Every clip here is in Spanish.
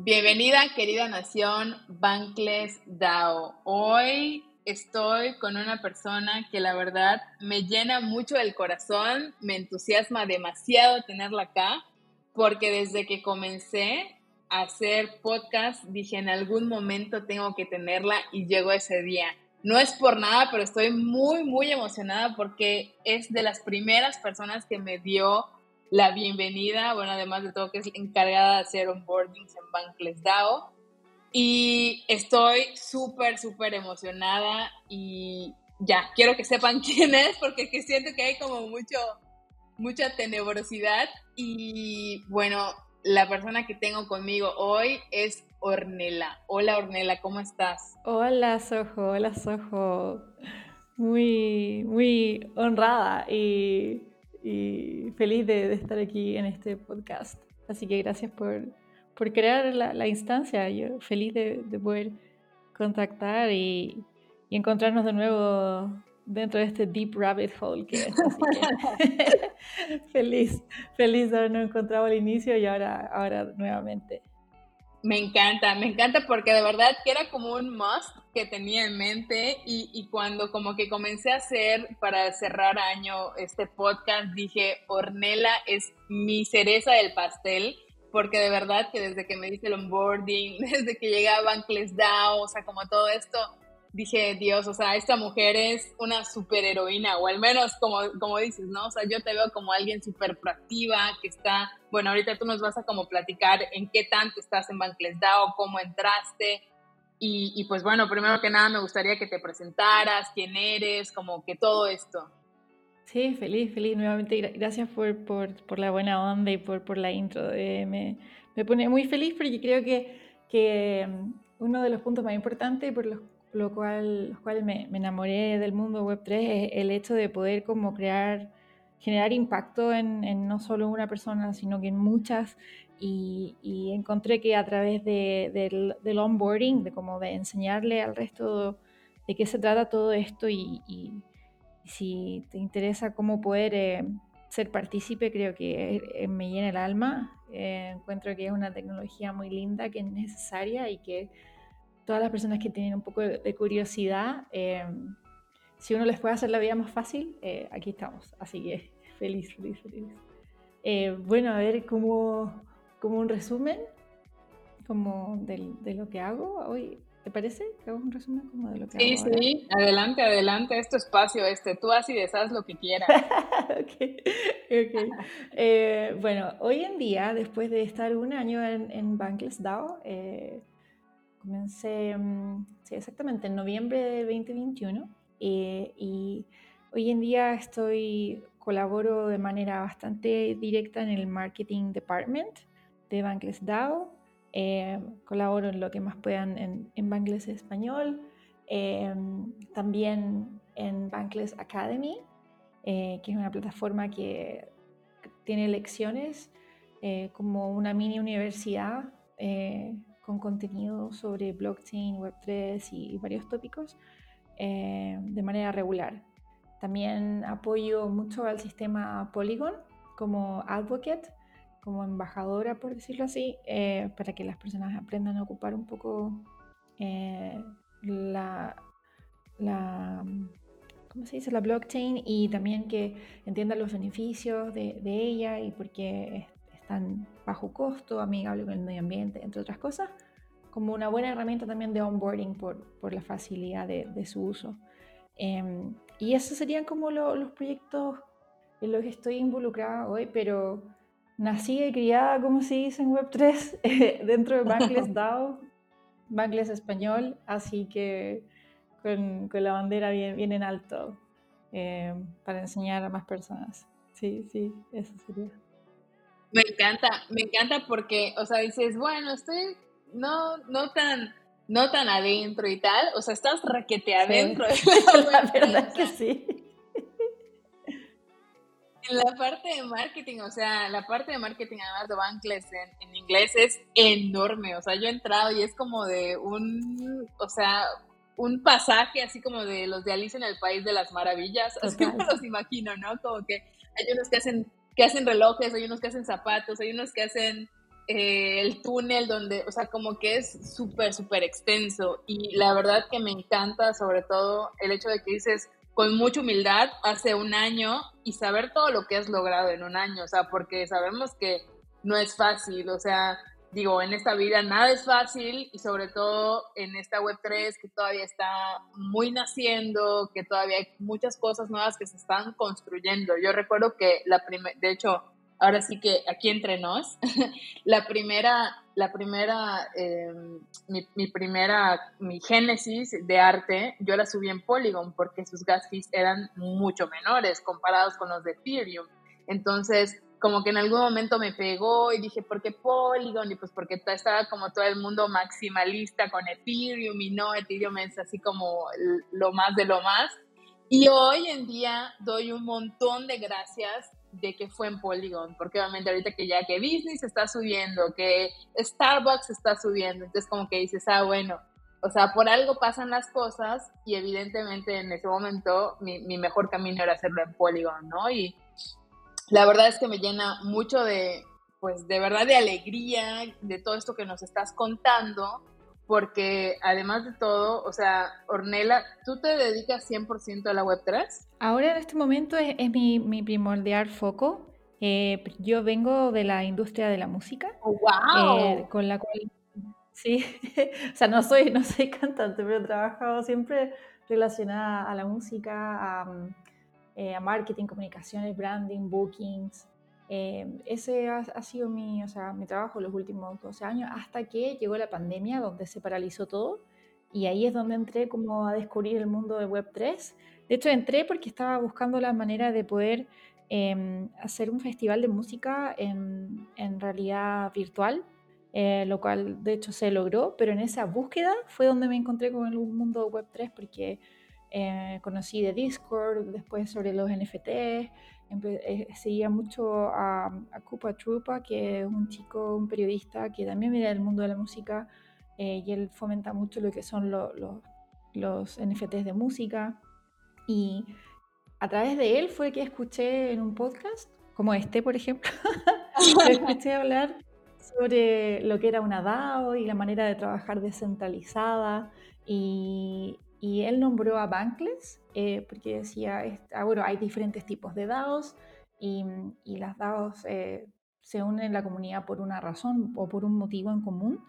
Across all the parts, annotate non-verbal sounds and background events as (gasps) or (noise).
Bienvenida, querida nación Bankless DAO. Hoy estoy con una persona que la verdad me llena mucho el corazón, me entusiasma demasiado tenerla acá, porque desde que comencé a hacer podcast dije en algún momento tengo que tenerla y llegó ese día. No es por nada, pero estoy muy, muy emocionada porque es de las primeras personas que me dio la bienvenida, bueno, además de todo que es encargada de hacer onboardings en Bankless DAO. Y estoy súper, súper emocionada y ya, quiero que sepan (laughs) quién es porque siento que hay como mucho, mucha tenebrosidad. Y bueno, la persona que tengo conmigo hoy es Ornella. Hola Ornella, ¿cómo estás? Hola Sojo, hola Sojo. Muy, muy honrada y y feliz de, estar aquí en este podcast. Así que gracias por, por crear la, instancia. Yo feliz de, poder contactar y, encontrarnos de nuevo dentro de este deep rabbit hole (laughs) feliz, feliz de habernos encontrado al inicio y ahora, ahora nuevamente. Me encanta, me encanta porque de verdad que era como un must que tenía en mente y, cuando como que comencé a hacer para cerrar año este podcast, dije, Ornella es mi cereza del pastel porque de verdad que desde que me hice el onboarding, (laughs) desde que llegué a Bankless DAO, o sea, como todo esto, dije, Dios, o sea, esta mujer es una superheroína, o al menos como, como dices, ¿no? O sea, yo te veo como alguien súper proactiva, que está, bueno, ahorita tú nos vas a como platicar en qué tanto estás en Bankless DAO, cómo entraste, y, y, pues bueno, primero que nada me gustaría que te presentaras, quién eres, como que todo esto. Sí, feliz, feliz. Nuevamente, gracias por, por, por la buena onda y por, por la intro. Eh, me, me, pone muy feliz porque creo que, que mm, uno de los puntos más importantes por los lo cual, lo cual me, enamoré del mundo Web3 es el hecho de poder como crear, generar impacto en, no solo una persona, sino que en muchas. Y, encontré que a través del, del, onboarding, de como de enseñarle al resto de qué se trata todo esto y, si te interesa cómo poder eh, ser partícipe, creo que eh, me llena el alma. Eh, encuentro que es una tecnología muy linda, que es necesaria y que todas las personas que tienen un poco de, curiosidad, eh, si uno les puede hacer la vida más fácil, eh, aquí estamos. Así que feliz, feliz, feliz. Eh, bueno, a ver, como, como un resumen como de lo que hago hoy. ¿Te parece? ¿Que hago un resumen como de lo que sí, hago? Sí, sí, adelante, adelante, es tu espacio este, tú así deshaz lo que quieras. (laughs) ok, ok. bueno, hoy en día, después de estar un año en, en Bankless DAO, Comencé, mm, sí, exactamente, en noviembre de 2021 eh, y hoy en día estoy, colaboro de manera bastante directa en el Marketing Department de Bankless DAO. Eh, colaboro en lo que más puedan en, en Bankless Español, eh, también en Bankless Academy, que es una plataforma que tiene lecciones como una mini universidad con contenido sobre blockchain, Web3 y, varios tópicos eh, de manera regular. También apoyo mucho al sistema Polygon como advocate, como embajadora, por decirlo así, eh, para que las personas aprendan a ocupar un poco eh, la, la, ¿cómo se dice? la blockchain y también que entiendan los beneficios de, de ella y por qué están bajo costo, amigable con el medio ambiente, entre otras cosas, como una buena herramienta también de onboarding por, por la facilidad de, de su uso. Em, y esos serían como los proyectos en los que estoy involucrada hoy, pero nací y criada, como se dice en Web3, (laughs) dentro de Bankless (laughs) DAO, Bankless español, así que con, con la bandera bien, bien en alto eh, para enseñar a más personas. sí, sí, eso sería. Me encanta, me encanta porque, o sea, dices, bueno, estoy no, no tan, no tan adentro y tal, o sea, estás raquete adentro. (laughs) (laughs) la, verdad que sí. En la parte de marketing, o sea, la parte de marketing además de Bankless en, en inglés es enorme, o sea, yo he entrado y es como de un, o sea, un pasaje así como de los de Alicia en el País de las Maravillas, así (laughs) me los imagino, ¿no? Como que hay unos que hacen, que hacen relojes, hay unos que hacen zapatos, hay unos que hacen eh, el túnel donde, o sea, como que es súper, súper extenso. Y la verdad que me encanta sobre todo el hecho de que dices con mucha humildad hace un año y saber todo lo que has logrado en un año, o sea, porque sabemos que no es fácil, o sea, digo, en esta vida nada es fácil y sobre todo en esta Web3 que todavía está muy naciendo, que todavía hay muchas cosas nuevas que se están construyendo. Yo recuerdo que la primera, de hecho, ahora sí que aquí entre nos, (laughs) la primera, la primera, em, mi, primera, mi génesis de arte, yo la subí en Polygon porque sus gas fees eran mucho menores comparados con los de Ethereum. Entonces, como que en algún momento me pegó y dije, ¿por qué Polygon? Y pues porque estaba como todo el mundo maximalista con Ethereum y no, Ethereum es así como lo más de lo más. Y hoy en día doy un montón de gracias de que fue en Polygon, porque obviamente ahorita que ya que Disney se está subiendo, que Starbucks está subiendo, entonces como que dices, ah, bueno, o sea, por algo pasan las cosas y evidentemente en ese momento mi, mi mejor camino era hacerlo en Polygon, ¿no? Y la verdad es que me llena mucho de, pues de verdad de alegría de todo esto que nos estás contando, porque además de todo, o sea, Ornella, ¿tú te dedicas 100% a la Web3? Ahora en este momento es, mi, mi, primordial foco. Eh, yo vengo de la industria de la música. Oh, ¡Wow! Eh, con la cual, sí, (laughs) o sea, no soy, no soy cantante, pero he trabajado siempre relacionada a la música, a, eh, a marketing, comunicaciones, branding, bookings, eh, ese ha, sido mi, o sea, mi trabajo los últimos 12 años hasta que llegó la pandemia donde se paralizó todo y ahí es donde entré como a descubrir el mundo de Web3. De hecho, entré porque estaba buscando la manera de poder em, hacer un festival de música en, en realidad virtual, eh, lo cual de hecho se logró, pero en esa búsqueda fue donde me encontré con el mundo Web3 porque eh, conocí de Discord, después sobre los NFTs, eh, seguía mucho a, a Kupa Trupa, que es un chico, un periodista que también viene del mundo de la música eh, y él fomenta mucho lo que son los NFTs de música. Y a través de él fue que escuché en un podcast, como este, por ejemplo, (laughs) escuché hablar sobre lo que era una DAO y la manera de trabajar descentralizada. Y, y él nombró a Bankless eh, porque decía, ah, bueno, hay diferentes tipos de DAOs y, y las DAOs eh, se unen en la comunidad por una razón o por un motivo en común.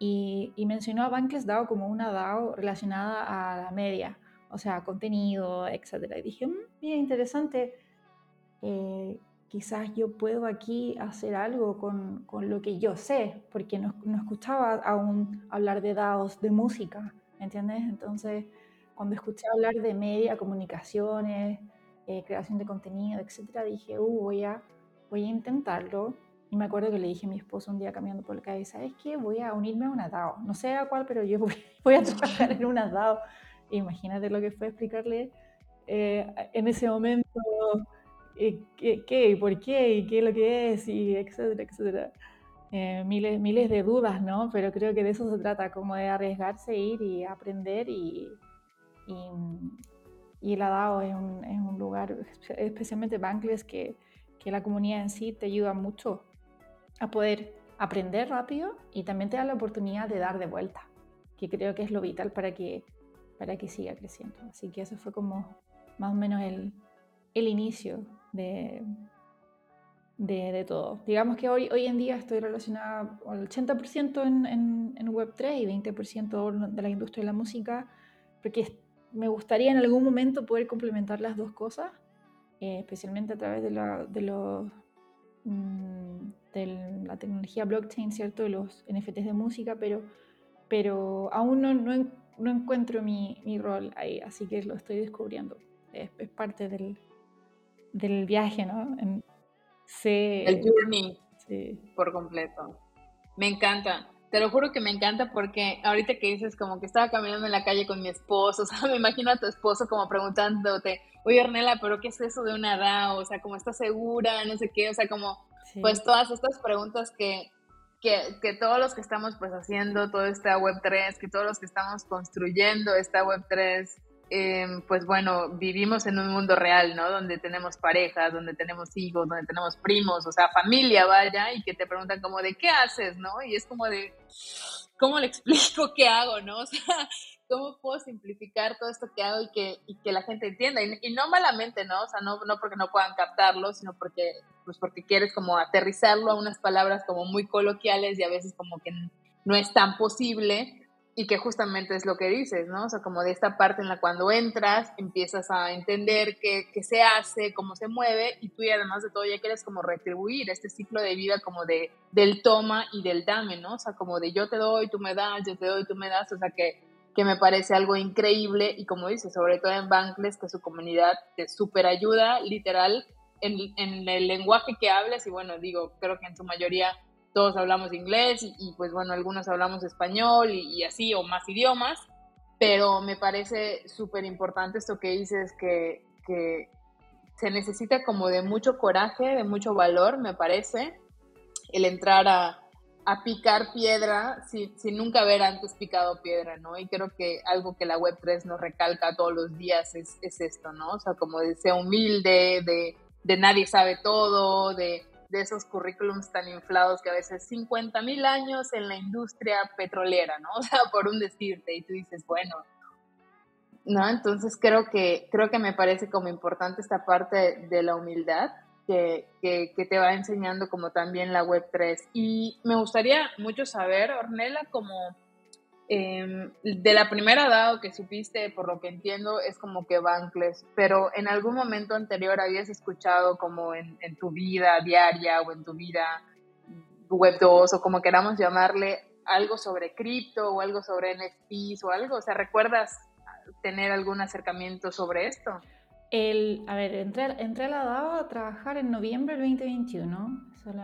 Y, y, mencionó a Bankless DAO como una DAO relacionada a la media, o sea, contenido, etc. Y dije, mmm, mira, interesante, eh, quizás yo puedo aquí hacer algo con, con lo que yo sé, porque no, no escuchaba aún hablar de DAOs de música ¿entiendes? Entonces, cuando escuché hablar de media, comunicaciones, eh, creación de contenido, etcétera, dije, uh, voy a, voy a intentarlo. Y me acuerdo que le dije a mi esposo un día caminando por la calle, ¿sabes qué? Voy a unirme a una DAO. No sé a cuál, pero yo (laughs) voy, a trabajar en una DAO. Imagínate lo que fue explicarle eh, en ese momento eh, qué, qué, por qué, y qué es lo que es, y etcétera, etcétera. Eh, miles, miles de dudas, ¿no? Pero creo que de eso se trata, como de arriesgarse, ir y aprender y, y, la DAO es un, es un, lugar, especialmente Bankless, que, que la comunidad en sí te ayuda mucho a poder aprender rápido y también te da la oportunidad de dar de vuelta, que creo que es lo vital para que, para que siga creciendo. Así que eso fue como más o menos el, el inicio de, de, todo. Digamos que hoy, hoy en día estoy relacionada al 80% en, en, en, Web3 y 20% de la industria de la música, porque me gustaría en algún momento poder complementar las dos cosas, eh, especialmente a través de la, de, los, mm, de la tecnología blockchain, ¿cierto? De los NFTs de música, pero, pero aún no, no, no encuentro mi, mi, rol ahí, así que lo estoy descubriendo. Es, es parte del, del viaje, ¿no? El journey sí. por completo. Me encanta. Te lo juro que me encanta porque ahorita que dices como que estaba caminando en la calle con mi esposo, (laughs) o sea, me imagino a tu esposo como preguntándote, oye Ornella, pero ¿qué es eso de una DAO? O sea, como estás segura, no sé qué, o sea, como pues todas estas preguntas que, que, que, todos los que estamos pues haciendo toda esta Web3, que todos los que estamos construyendo esta Web3, Em, pues bueno, vivimos en un mundo real, ¿no? Donde tenemos parejas, donde tenemos hijos, donde tenemos primos, o sea, familia, vaya, y que te preguntan como de qué haces, ¿no? Y es como de, ¿cómo le (laughs) explico qué hago, ¿no? O sea, ¿cómo puedo simplificar todo esto que hago y que, y que la gente entienda? Y, no malamente, ¿no? O sea, no, no porque no puedan captarlo, sino porque, pues porque quieres como aterrizarlo a unas palabras como muy coloquiales y a veces como que no es tan posible y que justamente es lo que dices, ¿no? O sea, como de esta parte en la cuando entras empiezas a entender qué, qué, se hace, cómo se mueve y tú además de todo ya quieres como retribuir este ciclo de vida como de del toma y del dame, ¿no? O sea, como de yo te doy, tú me das, yo te doy, tú me das, o sea, que, que me parece algo increíble y como dices, sobre todo en Bankless, que su comunidad te súper ayuda, literal, en, en el lenguaje que hables y bueno, digo, creo que en su mayoría todos hablamos inglés y, pues bueno, algunos hablamos español y, así o más idiomas, pero me parece súper importante esto que dices que, que se necesita como de mucho coraje, de mucho valor, me parece, el entrar a, a picar piedra sin, sin, nunca haber antes picado piedra, ¿no? Y creo que algo que la Web3 nos recalca todos los días es, es esto, ¿no? O sea, como de ser humilde, de, de nadie sabe todo, de de esos currículums tan inflados que a veces 50 mil años en la industria petrolera, ¿no? (laughs) O sea, por un decirte, y tú dices, bueno, ¿no? Entonces creo que, creo que me parece como importante esta parte de la humildad que, que, te va enseñando como también la Web3. Y me gustaría mucho saber, Ornella, como Em, de la primera DAO que supiste, por lo que entiendo, es como que Bankless, pero en algún momento anterior habías escuchado como en, tu vida diaria o en tu vida web 2 o como queramos llamarle, algo sobre cripto o algo sobre NFTs o algo, o sea, ¿recuerdas tener algún acercamiento sobre esto? El, a ver, entré, entré a la DAO a trabajar en noviembre del 2021,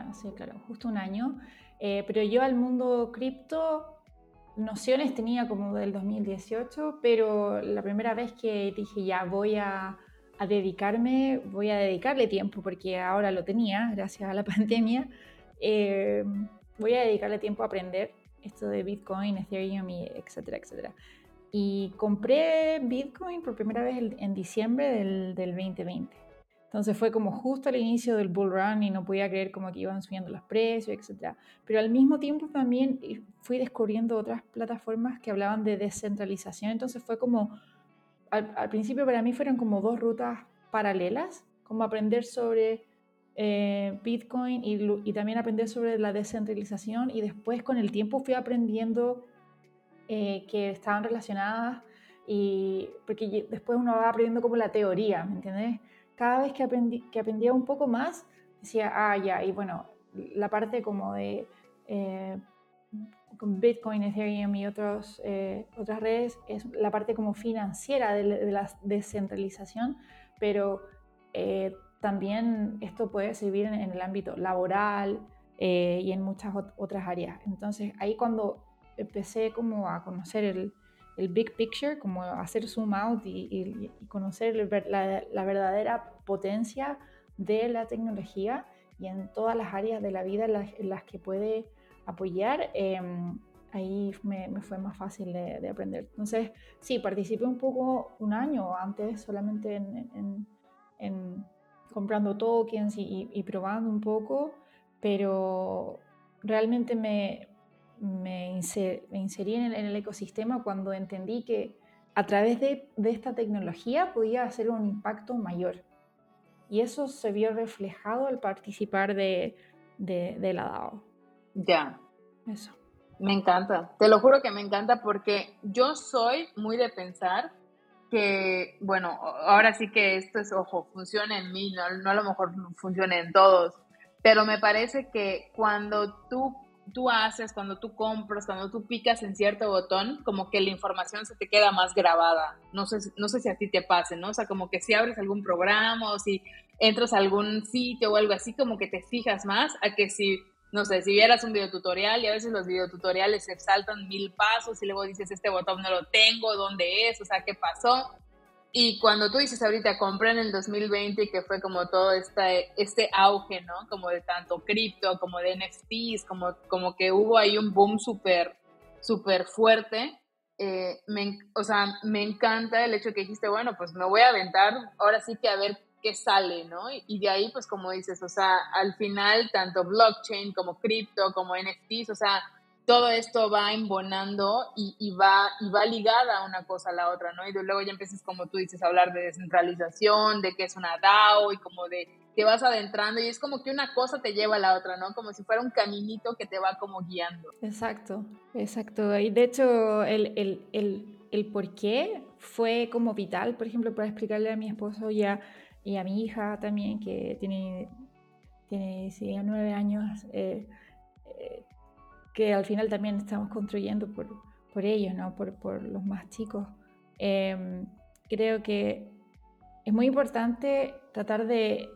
hace, claro, justo un año, eh, pero yo al mundo cripto nociones tenía como del 2018, pero la primera vez que dije ya voy a, dedicarme, voy a dedicarle tiempo, porque ahora lo tenía gracias a la (laughs) pandemia, eh, voy a dedicarle tiempo a aprender esto de Bitcoin, Ethereum, y etcétera, etcétera. Y compré Bitcoin por primera vez en diciembre del, del 2020. Entonces fue como justo al inicio del bull run y no podía creer como que iban subiendo los precios, etc. Pero al mismo tiempo también fui descubriendo otras plataformas que hablaban de descentralización. Entonces fue como, al, principio para mí fueron como dos rutas paralelas, como aprender sobre eh, Bitcoin y, y, también aprender sobre la descentralización y después con el tiempo fui aprendiendo eh, que estaban relacionadas y porque después uno va aprendiendo como la teoría, ¿me entiendes? Cada vez que, aprendí, que aprendía un poco más, decía, ah, ya, y bueno, la parte como de eh, Bitcoin, Ethereum y otros, eh, otras redes es la parte como financiera de, la descentralización, pero eh, también esto puede servir en, el ámbito laboral y en muchas otras áreas. Entonces ahí cuando empecé como a conocer el, el big picture, como hacer zoom out y, conocer la, verdadera potencia de la tecnología y en todas las áreas de la vida en las, que puede apoyar, em, ahí me, fue más fácil de, aprender. Entonces, sí, participé un poco un año antes solamente en, comprando tokens y probando un poco, pero realmente me, me, inserí en el, ecosistema cuando entendí que a través de, esta tecnología podía hacer un impacto mayor. Y eso se vio reflejado al participar de, de, la DAO. Ya. Eso. Me encanta. Te lo juro que me encanta porque yo soy muy de pensar que, bueno, ahora sí que esto es, ojo, funciona en mí, no, no a lo mejor funciona en todos, pero me parece que cuando tú tú haces, cuando tú compras, cuando tú picas en cierto botón, como que la información se te queda más grabada. No sé, no sé si a ti te pase, ¿no? O sea, como que si abres algún programa o si entras a algún sitio o algo así, como que te fijas más a que si, no sé, si vieras un videotutorial y a veces los videotutoriales se saltan mil pasos y luego dices, este botón no lo tengo, ¿dónde es? O sea, ¿qué pasó? Y cuando tú dices ahorita, compré en el 2020, que fue como todo este, este auge, ¿no? Como de tanto cripto, como de NFTs, como, como que hubo ahí un boom súper, súper fuerte. Eh, o sea, me encanta el hecho que dijiste, bueno, pues me voy a aventar ahora sí que a ver qué sale, ¿no? Y de ahí, pues como dices, o sea, al final, tanto blockchain como cripto, como NFTs, o sea, todo esto va embonando y, va, y va ligada una cosa a la otra, ¿no? Y luego ya empiezas, como tú dices, a hablar de descentralización, de que es una DAO y como de que vas adentrando y es como que una cosa te lleva a la otra, ¿no? Como si fuera un caminito que te va como guiando. Exacto, exacto. Y de hecho, el, el, el, el por qué fue como vital, por ejemplo, para explicarle a mi esposo y a, y a mi hija también, que tiene, tiene sí, nueve años. Eh, que al final también estamos construyendo por, por ellos, ¿no? por, por los más chicos. Em, creo que es muy importante tratar de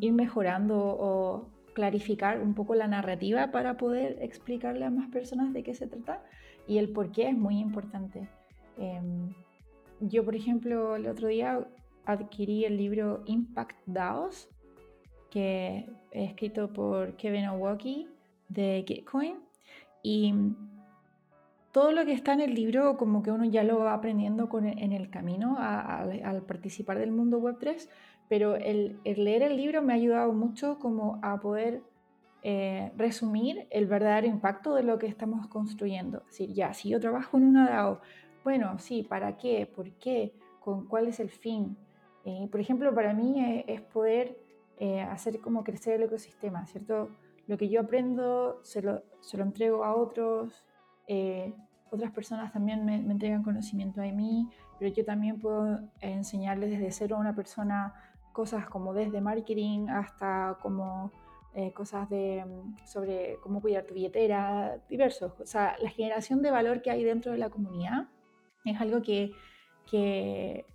ir mejorando o clarificar un poco la narrativa para poder explicarle a más personas de qué se trata y el por qué es muy importante. Em, yo, por ejemplo, el otro día adquirí el libro Impact DAOs, que es escrito por Kevin Owoki de Gitcoin. Y todo lo que está en el libro, como que uno ya lo va aprendiendo e, en el camino al participar del mundo web 3, pero el, leer el libro me ha ayudado mucho como a poder eh, resumir el verdadero impacto de lo que estamos construyendo. Es decir, ya, si yo trabajo en una DAO, bueno, sí, ¿para qué? ¿Por qué? ¿Con cuál es el fin? Eh, por ejemplo, para mí eh, es, poder hacer como crecer el ecosistema, ¿cierto? Lo que yo aprendo se lo, se lo entrego a otros, eh, otras personas también me, me, entregan conocimiento a mí, pero yo también puedo enseñarles desde cero a una persona cosas como desde marketing hasta como eh, cosas de, mm, sobre cómo cuidar tu billetera, diversos. O sea, la generación de valor que hay dentro de la comunidad es algo que, que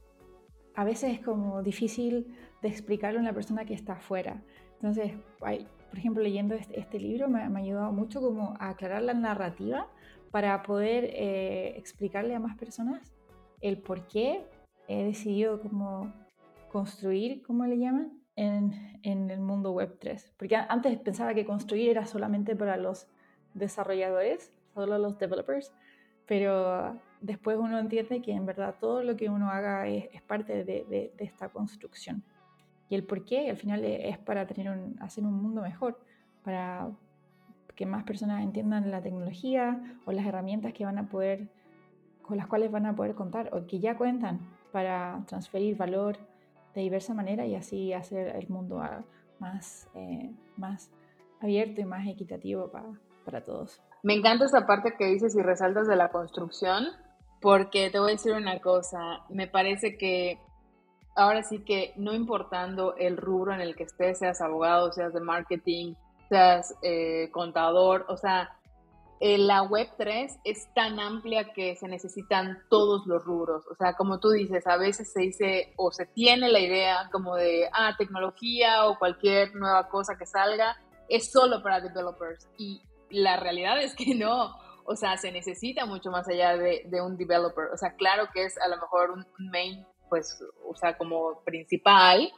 a veces es como difícil de explicarle a una persona que está afuera. Entonces, hay, por ejemplo, leyendo este, este libro me, ha ayudado mucho como a aclarar la narrativa para poder eh, explicarle a más personas el por qué he decidido como construir, ¿cómo le llaman? En, en, el mundo web 3. Porque antes pensaba que construir era solamente para los desarrolladores, solo los developers, pero después uno entiende que en verdad todo lo que uno haga es, es parte de, de, de, esta construcción y el por qué al final e, es para tener hacer un mundo mejor, para que más personas entiendan la tecnología o las herramientas que van a poder, con las cuales van a poder contar o que ya cuentan para transferir valor de diversa manera y así hacer el mundo más, eh, más abierto y más equitativo para, para todos. Me encanta esa parte que dices y resaltas de la construcción, porque te voy a decir una cosa, me parece que ahora sí que no importando el rubro en el que estés, seas abogado, seas de marketing, seas eh, contador, o sea, eh, la web 3 es tan amplia que se necesitan todos los rubros. O sea, como tú dices, a veces se dice o se tiene la idea como de, ah, tecnología o cualquier nueva cosa que salga es solo para developers. Y la realidad es que no. O sea, se necesita mucho más allá de, de un developer. O sea, claro que es a lo mejor un main pues, o sea, como principal,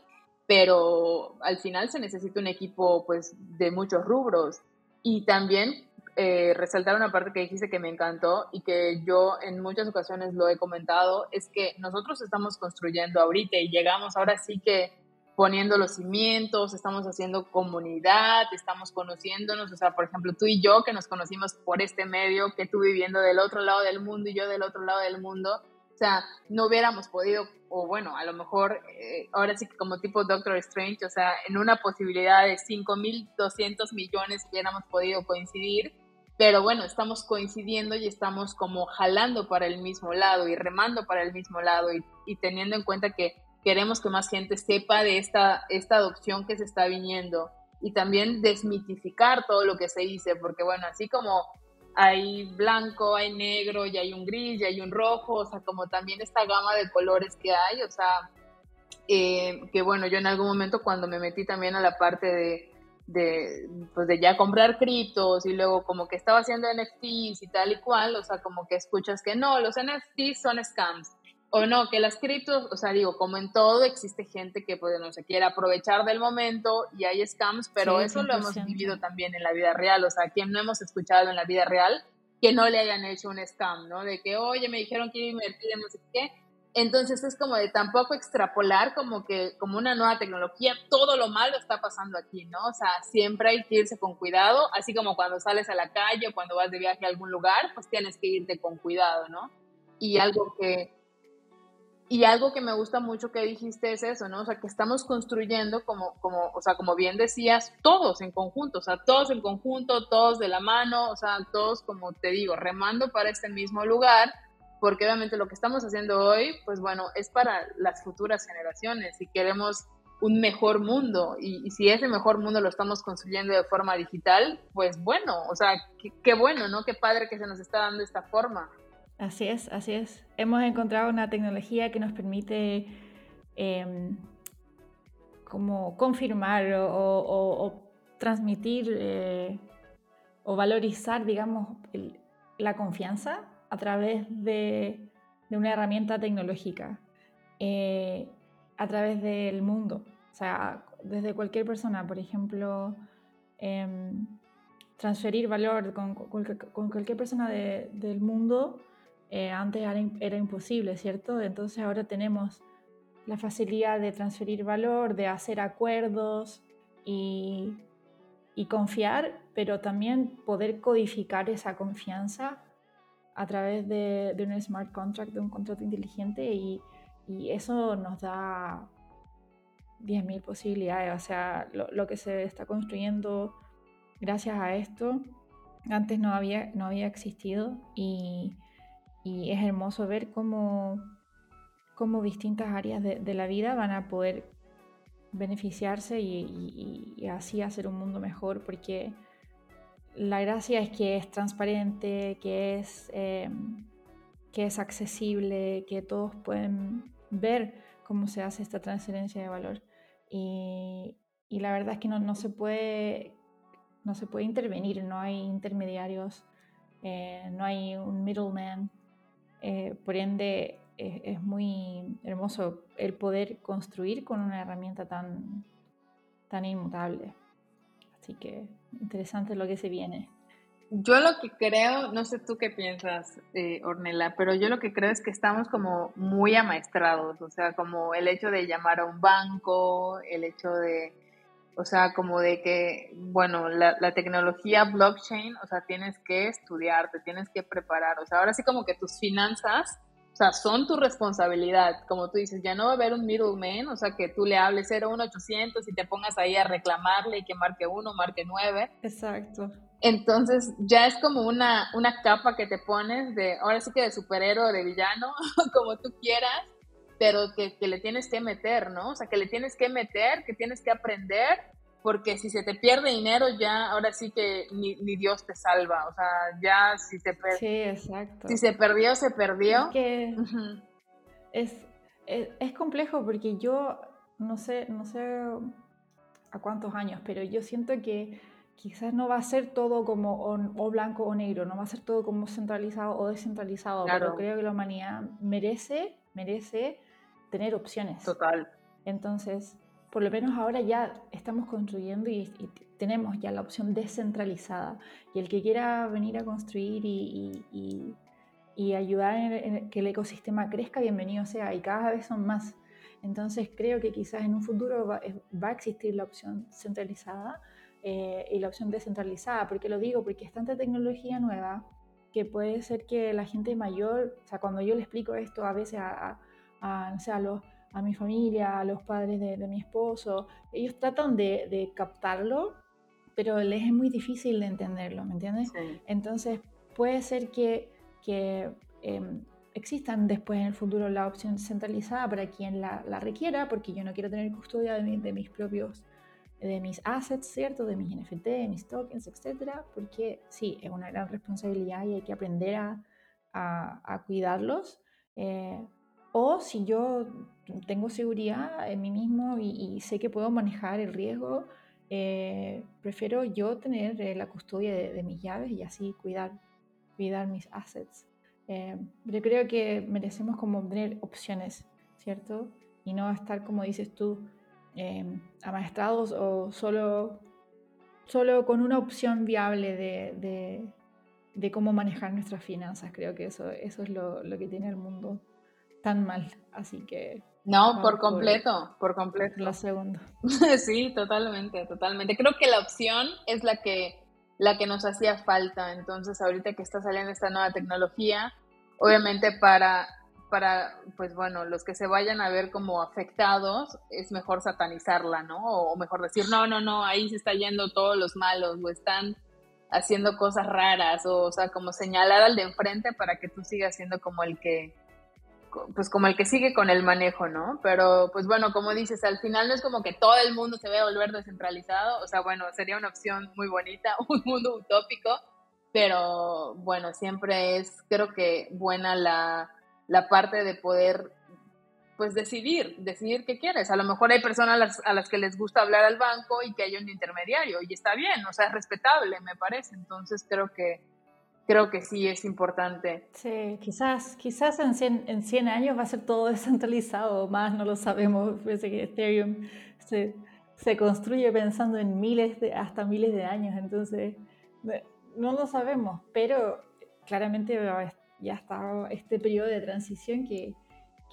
pero al final se necesita un equipo, pues, de muchos rubros. Y también eh, resaltar una parte que dijiste que me encantó y que yo en muchas ocasiones lo he comentado, es que nosotros estamos construyendo ahorita y llegamos ahora sí que poniendo los cimientos, estamos haciendo comunidad, estamos conociéndonos, o sea, por ejemplo, tú y yo que nos conocimos por este medio, que tú viviendo del otro lado del mundo y yo del otro lado del mundo, o sea, no hubiéramos podido, o bueno, a lo mejor eh, ahora sí que como tipo Doctor Strange, o sea, en una posibilidad de 5.200 millones hubiéramos podido coincidir, pero bueno, estamos coincidiendo y estamos como jalando para el mismo lado y remando para el mismo lado y, y teniendo en cuenta que queremos que más gente sepa de esta, esta adopción que se está viniendo y también desmitificar todo lo que se dice, porque bueno, así como hay blanco, hay negro, y hay un gris, y hay un rojo, o sea, como también esta gama de colores que hay, o sea, eh, que bueno, yo en algún momento cuando me metí también a la parte de, de, pues de ya comprar criptos y luego como que estaba haciendo NFTs y tal y cual, o sea, como que escuchas que no, los NFTs son scams o no, que las criptos, o sea, digo, como en todo, existe gente que pues, no se quiere aprovechar del momento y hay scams, pero eso lo hemos vivido también en la vida real, o sea, quien no hemos escuchado en la vida real que no le hayan hecho un scam, ¿no? De que, oye, me dijeron que iba a invertir en no sé qué. Entonces es como de tampoco extrapolar como que como una nueva tecnología, todo lo malo está pasando aquí, ¿no? O sea, siempre hay que irse con cuidado, así como cuando sales a la calle o cuando vas de viaje a algún lugar, pues tienes que irte con cuidado, ¿no? Y algo que, y algo que me gusta mucho que dijiste es eso, ¿no? O sea, que estamos construyendo como, como, o sea, como bien decías, todos en conjunto, o sea, todos en conjunto, todos de la mano, o sea, todos, como te digo, remando para este mismo lugar, porque obviamente lo que estamos haciendo hoy, pues bueno, es para las futuras generaciones y queremos un mejor mundo y, si ese mejor mundo lo estamos construyendo de forma digital, pues bueno, o sea, qué, qué bueno, ¿no? Qué padre que se nos está dando esta forma. Así es, así es. Hemos encontrado una tecnología que nos permite em, como confirmar o, transmitir eh, o valorizar, digamos, la confianza a través de, una herramienta tecnológica, eh, a través del mundo. O sea, desde cualquier persona, por ejemplo, em, transferir valor con, cualquier persona del mundo eh, antes era, imposible, ¿cierto? Entonces ahora tenemos la facilidad de transferir valor, de hacer acuerdos y, confiar, pero también poder codificar esa confianza a través de, un smart contract, de un contrato inteligente y, eso nos da 10.000 posibilidades. O sea, lo, lo, que se está construyendo gracias a esto antes no había, no había existido y y es hermoso ver cómo, cómo distintas áreas de, la vida van a poder beneficiarse y, así hacer un mundo mejor, porque la gracia es que es transparente, que es, em, que es accesible, que todos pueden ver cómo se hace esta transferencia de valor. Y, la verdad es que no, se puede, no se puede intervenir, no hay intermediarios, eh, no hay un middleman eh, por ende, es, muy hermoso el poder construir con una herramienta tan, tan inmutable. Así que interesante lo que se viene. Yo lo que creo, no sé tú qué piensas, eh, Ornella, pero yo lo que creo es que estamos como muy amaestrados, o sea, como el hecho de llamar a un banco, el hecho de, o sea, como de que, bueno, la, la, tecnología blockchain, o sea, tienes que estudiarte, tienes que preparar, o sea, ahora sí como que tus finanzas, o sea, son tu responsabilidad, como tú dices, ya no va a haber un middleman, o sea, que tú le hables 01800 y te pongas ahí a reclamarle y que marque uno, marque nueve. Exacto. Entonces ya es como una, una capa que te pones de, ahora sí que de superhéroe, de villano, (laughs) como tú quieras, pero que, le tienes que meter, ¿no? O sea, que le tienes que meter, que tienes que aprender, porque si se te pierde dinero ya, ahora sí que ni, Dios te salva, o sea, ya si se, si se perdió, se perdió. Es, es, complejo porque yo no sé, no sé a cuántos años, pero yo siento que quizás no va a ser todo como o, blanco o negro, no va a ser todo como centralizado o descentralizado, pero creo que la humanidad merece, merece tener opciones. Total. Entonces, por lo menos ahora ya estamos construyendo y, tenemos ya la opción descentralizada. Y el que quiera venir a construir y, y ayudar en, que el ecosistema crezca, bienvenido sea. Y cada vez son más. Entonces creo que quizás en un futuro va, a existir la opción centralizada eh, y la opción descentralizada. ¿Por qué lo digo? Porque es tanta tecnología nueva que puede ser que la gente mayor, o sea, cuando yo le explico esto a veces a a, a mi familia, a los padres de, mi esposo. Ellos tratan de, captarlo, pero les es muy difícil de entenderlo, ¿me entiendes? Entonces puede ser que, que em, existan después en el futuro la opción centralizada para quien la, requiera, porque yo no quiero tener custodia de, mis propios de mis assets, ¿cierto? De mis NFT, de mis tokens, etcétera, porque sí, es una gran responsabilidad y hay que aprender a, a, cuidarlos. Eh, o si yo tengo seguridad en mí mismo y, sé que puedo manejar el riesgo, eh, prefiero yo tener eh, la custodia de, mis llaves y así cuidar, cuidar mis assets. yo creo que merecemos como tener opciones, ¿cierto? Y no estar, como dices tú, eh, amaestrados o solo, solo con una opción viable de, de, cómo manejar nuestras finanzas. Creo que eso, eso es lo, lo que tiene el mundo tan mal. Así que... No, por completo, por, completo. La segunda. (laughs) sí, totalmente, totalmente. Creo que la opción es la que, la que nos hacía falta. Entonces, ahorita que está saliendo esta nueva tecnología, obviamente para para, pues bueno, los que se vayan a ver como afectados, es mejor satanizarla, ¿no? O mejor decir, no, no, no, ahí se está yendo todos los malos, o están haciendo cosas raras, o, o sea, como señalar al de enfrente para que tú sigas siendo como el que, pues como el que sigue con el manejo, ¿no? Pero, pues bueno, como dices, al final no es como que todo el mundo se vea volver descentralizado, o sea, bueno, sería una opción muy bonita, (laughs) un mundo utópico, pero bueno, siempre es, creo que buena la la parte de poder pues decidir, decidir qué quieres. A lo mejor hay personas a las, que les gusta hablar al banco y que hay un intermediario y está bien, o sea, es respetable, me parece. Entonces creo que creo que sí es importante. Sí, quizás, quizás en 100, en 100 años va a ser todo (laughs) descentralizado, más no lo sabemos. Parece que Ethereum se, se construye pensando en miles de, hasta miles de años, entonces no lo sabemos, pero claramente ya está este periodo de transición que,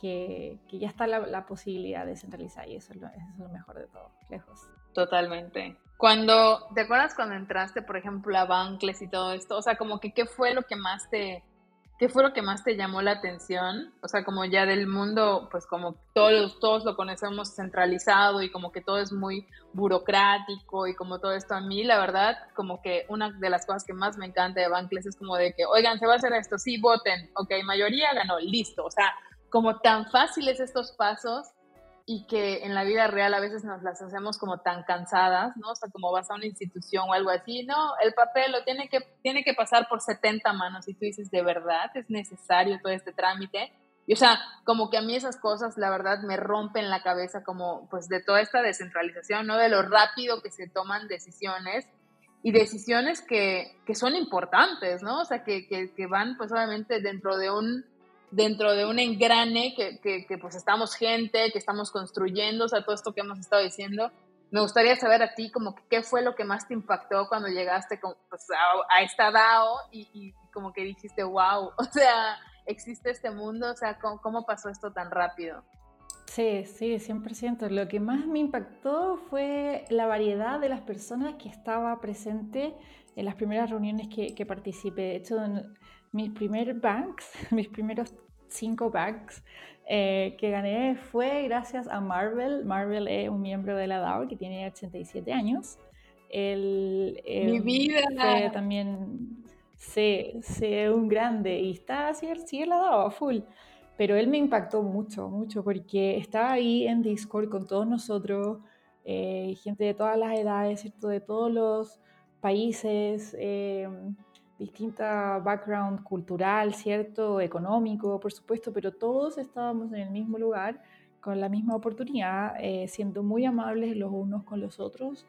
que, que ya está la, la, posibilidad de centralizar y eso es, lo, eso es lo mejor de todo, lejos. Totalmente. Cuando, ¿te acuerdas cuando entraste, por ejemplo, a Bankless y todo esto? O sea, como que, ¿qué fue lo que más te, ¿Qué fue lo que más te llamó la atención? O sea, como ya del mundo, pues como todos, todos lo conocemos centralizado y como que todo es muy burocrático y como todo esto a mí, la verdad, como que una de las cosas que más me encanta de Bankless es como de que, oigan, se va a hacer esto, sí, voten, ok, mayoría ganó, listo. O sea, como tan fáciles estos pasos y que en la vida real a veces nos las hacemos como tan cansadas, ¿no? O sea, como vas a una institución o algo así, no, el papel lo tiene que, tiene que pasar por 70 manos y tú dices, ¿de verdad es necesario todo este trámite? Y o sea, como que a mí esas cosas, la verdad, me rompen la cabeza como, pues, de toda esta descentralización, ¿no? De lo rápido que se toman decisiones y decisiones que, que son importantes, ¿no? O sea, que, que, que van, pues, obviamente dentro de un dentro de un engrane que, que, pues estamos gente, que estamos construyendo, o sea, todo esto que hemos estado diciendo. Me gustaría saber a ti como que, qué fue lo que más te impactó cuando llegaste pues, a, esta DAO y, como que dijiste, wow, (laughs) o sea, existe este mundo, o sea, ¿cómo, cómo pasó esto tan rápido? Sí, sí, 100%. Lo que más me impactó fue la variedad de las personas que estaba presente en las primeras reuniones que, que participé. De hecho, (laughs) mis primeros banks, mis primeros cinco bags eh, que gané fue gracias a Marvel. Marvel es un miembro de la DAO que tiene 87 años. El, Mi vida. Fue también sí, sí, un grande y está así, sí, la DAO full. Pero él me impactó mucho, mucho, porque estaba ahí en Discord con todos nosotros, eh, gente de todas las edades, ¿cierto? de todos los países. Eh, distinta background cultural, ¿cierto? Económico, por supuesto, pero todos estábamos en el mismo lugar, con la misma oportunidad, eh, siendo muy amables los unos con los otros,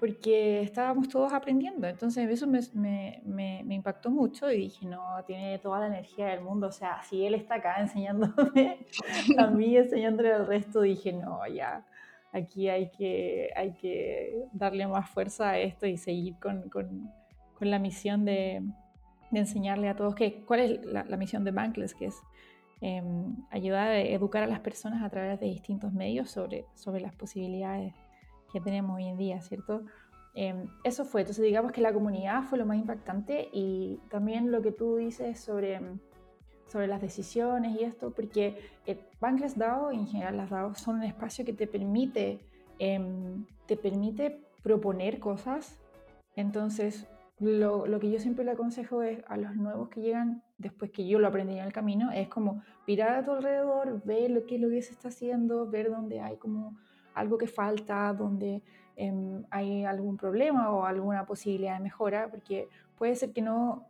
porque estábamos todos aprendiendo. Entonces eso me, me, me, impactó mucho y dije, no, tiene toda la energía del mundo. O sea, si él está acá enseñándome (laughs) a mí, enseñándole al resto, dije, no, ya, aquí hay que, hay que darle más fuerza a esto y seguir con, con con la misión de, enseñarle a todos que, cuál es la, misión de Bankless, que es em, ayudar a educar a las personas a través de distintos medios sobre, sobre las posibilidades que tenemos hoy en día, ¿cierto? Em, eso fue, entonces digamos que la comunidad fue lo más impactante y también lo que tú dices sobre, sobre las decisiones y esto, porque el Bankless DAO, en general las DAO son un espacio que te permite, em, te permite proponer cosas, entonces lo, lo, que yo siempre le aconsejo es a los nuevos que llegan, después que yo lo aprendí en el camino, es como mirar a tu alrededor, ver lo que, lo que se está haciendo, ver dónde hay como algo que falta, dónde em, hay algún problema o alguna posibilidad de mejora, porque puede ser que no,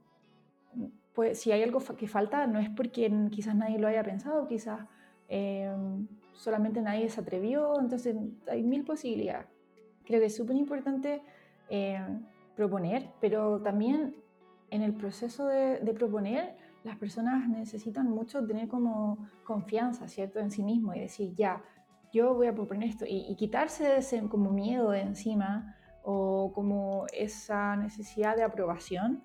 pues, si hay algo que falta, no es porque quizás nadie lo haya pensado, quizás em, solamente nadie se atrevió, entonces hay mil posibilidades. Creo que es súper importante em, proponer, pero también en el proceso de, proponer, las personas necesitan mucho tener como confianza, ¿cierto?, en sí mismo y decir, ya, yo voy a proponer esto y, quitarse ese como miedo de encima o como esa necesidad de aprobación,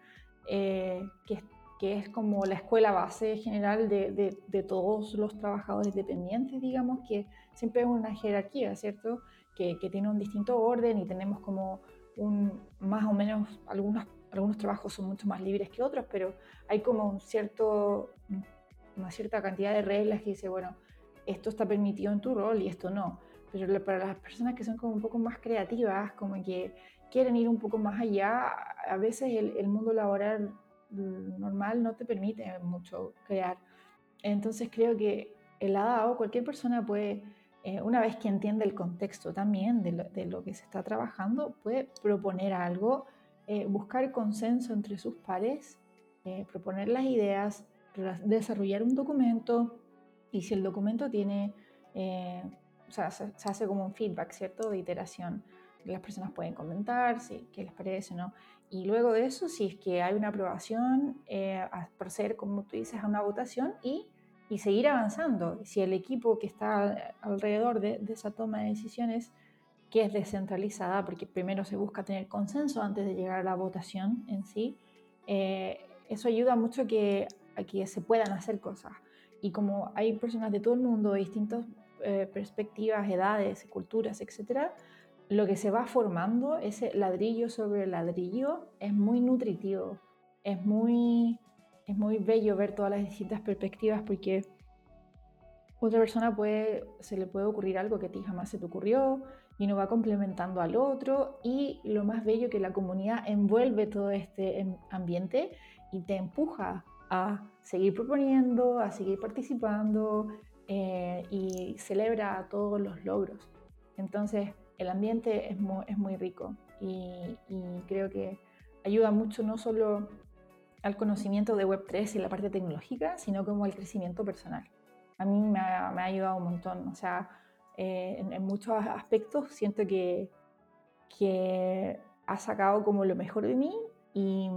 eh, que, que, es como la escuela base general de, de, todos los trabajadores dependientes, digamos, que siempre es una jerarquía, ¿cierto? Que, que, tiene un distinto orden y tenemos como un, más o menos, algunos, algunos trabajos son mucho más libres que otros, pero hay como un cierto, una cierta cantidad de reglas que dice, bueno, esto está permitido en tu rol y esto no. Pero para las personas que son como un poco más creativas, como que quieren ir un poco más allá, a veces el, mundo laboral normal no te permite mucho crear. Entonces creo que el ADAO, cualquier persona puede, eh, una vez que entiende el contexto también de lo, que se está trabajando, puede proponer algo, eh, buscar consenso entre sus pares, eh, proponer las ideas, desarrollar un documento, y si el documento tiene, eh, o sea, se, hace como un feedback, ¿cierto? De iteración. Las personas pueden comentar si, qué les parece, ¿no? Y luego de eso, si es que hay una aprobación, eh, proceder, como tú dices, a una votación y, y, seguir avanzando. Si el equipo que está alrededor de, esa toma de decisiones, que es descentralizada, porque primero se busca tener consenso antes de llegar a la votación en sí, eh, eso ayuda mucho que, a que se puedan hacer cosas y como hay personas de todo el mundo, distintas eh, perspectivas, edades, culturas, etc., lo que se va formando, ese ladrillo sobre ladrillo, es muy nutritivo, es muy, es muy bello ver todas las distintas perspectivas porque otra persona puede, se le puede ocurrir algo que a ti jamás se te ocurrió y uno va complementando al otro y lo más bello que la comunidad envuelve todo este ambiente y te empuja a seguir proponiendo, a seguir participando eh, y celebra todos los logros. Entonces, el ambiente es muy, es muy rico y, creo que ayuda mucho no solo al conocimiento de Web3 y la parte tecnológica, sino como al crecimiento personal. A mí me ha, me ha ayudado un montón, o sea, eh, en, en, muchos aspectos siento que, que ha sacado como lo mejor de mí y,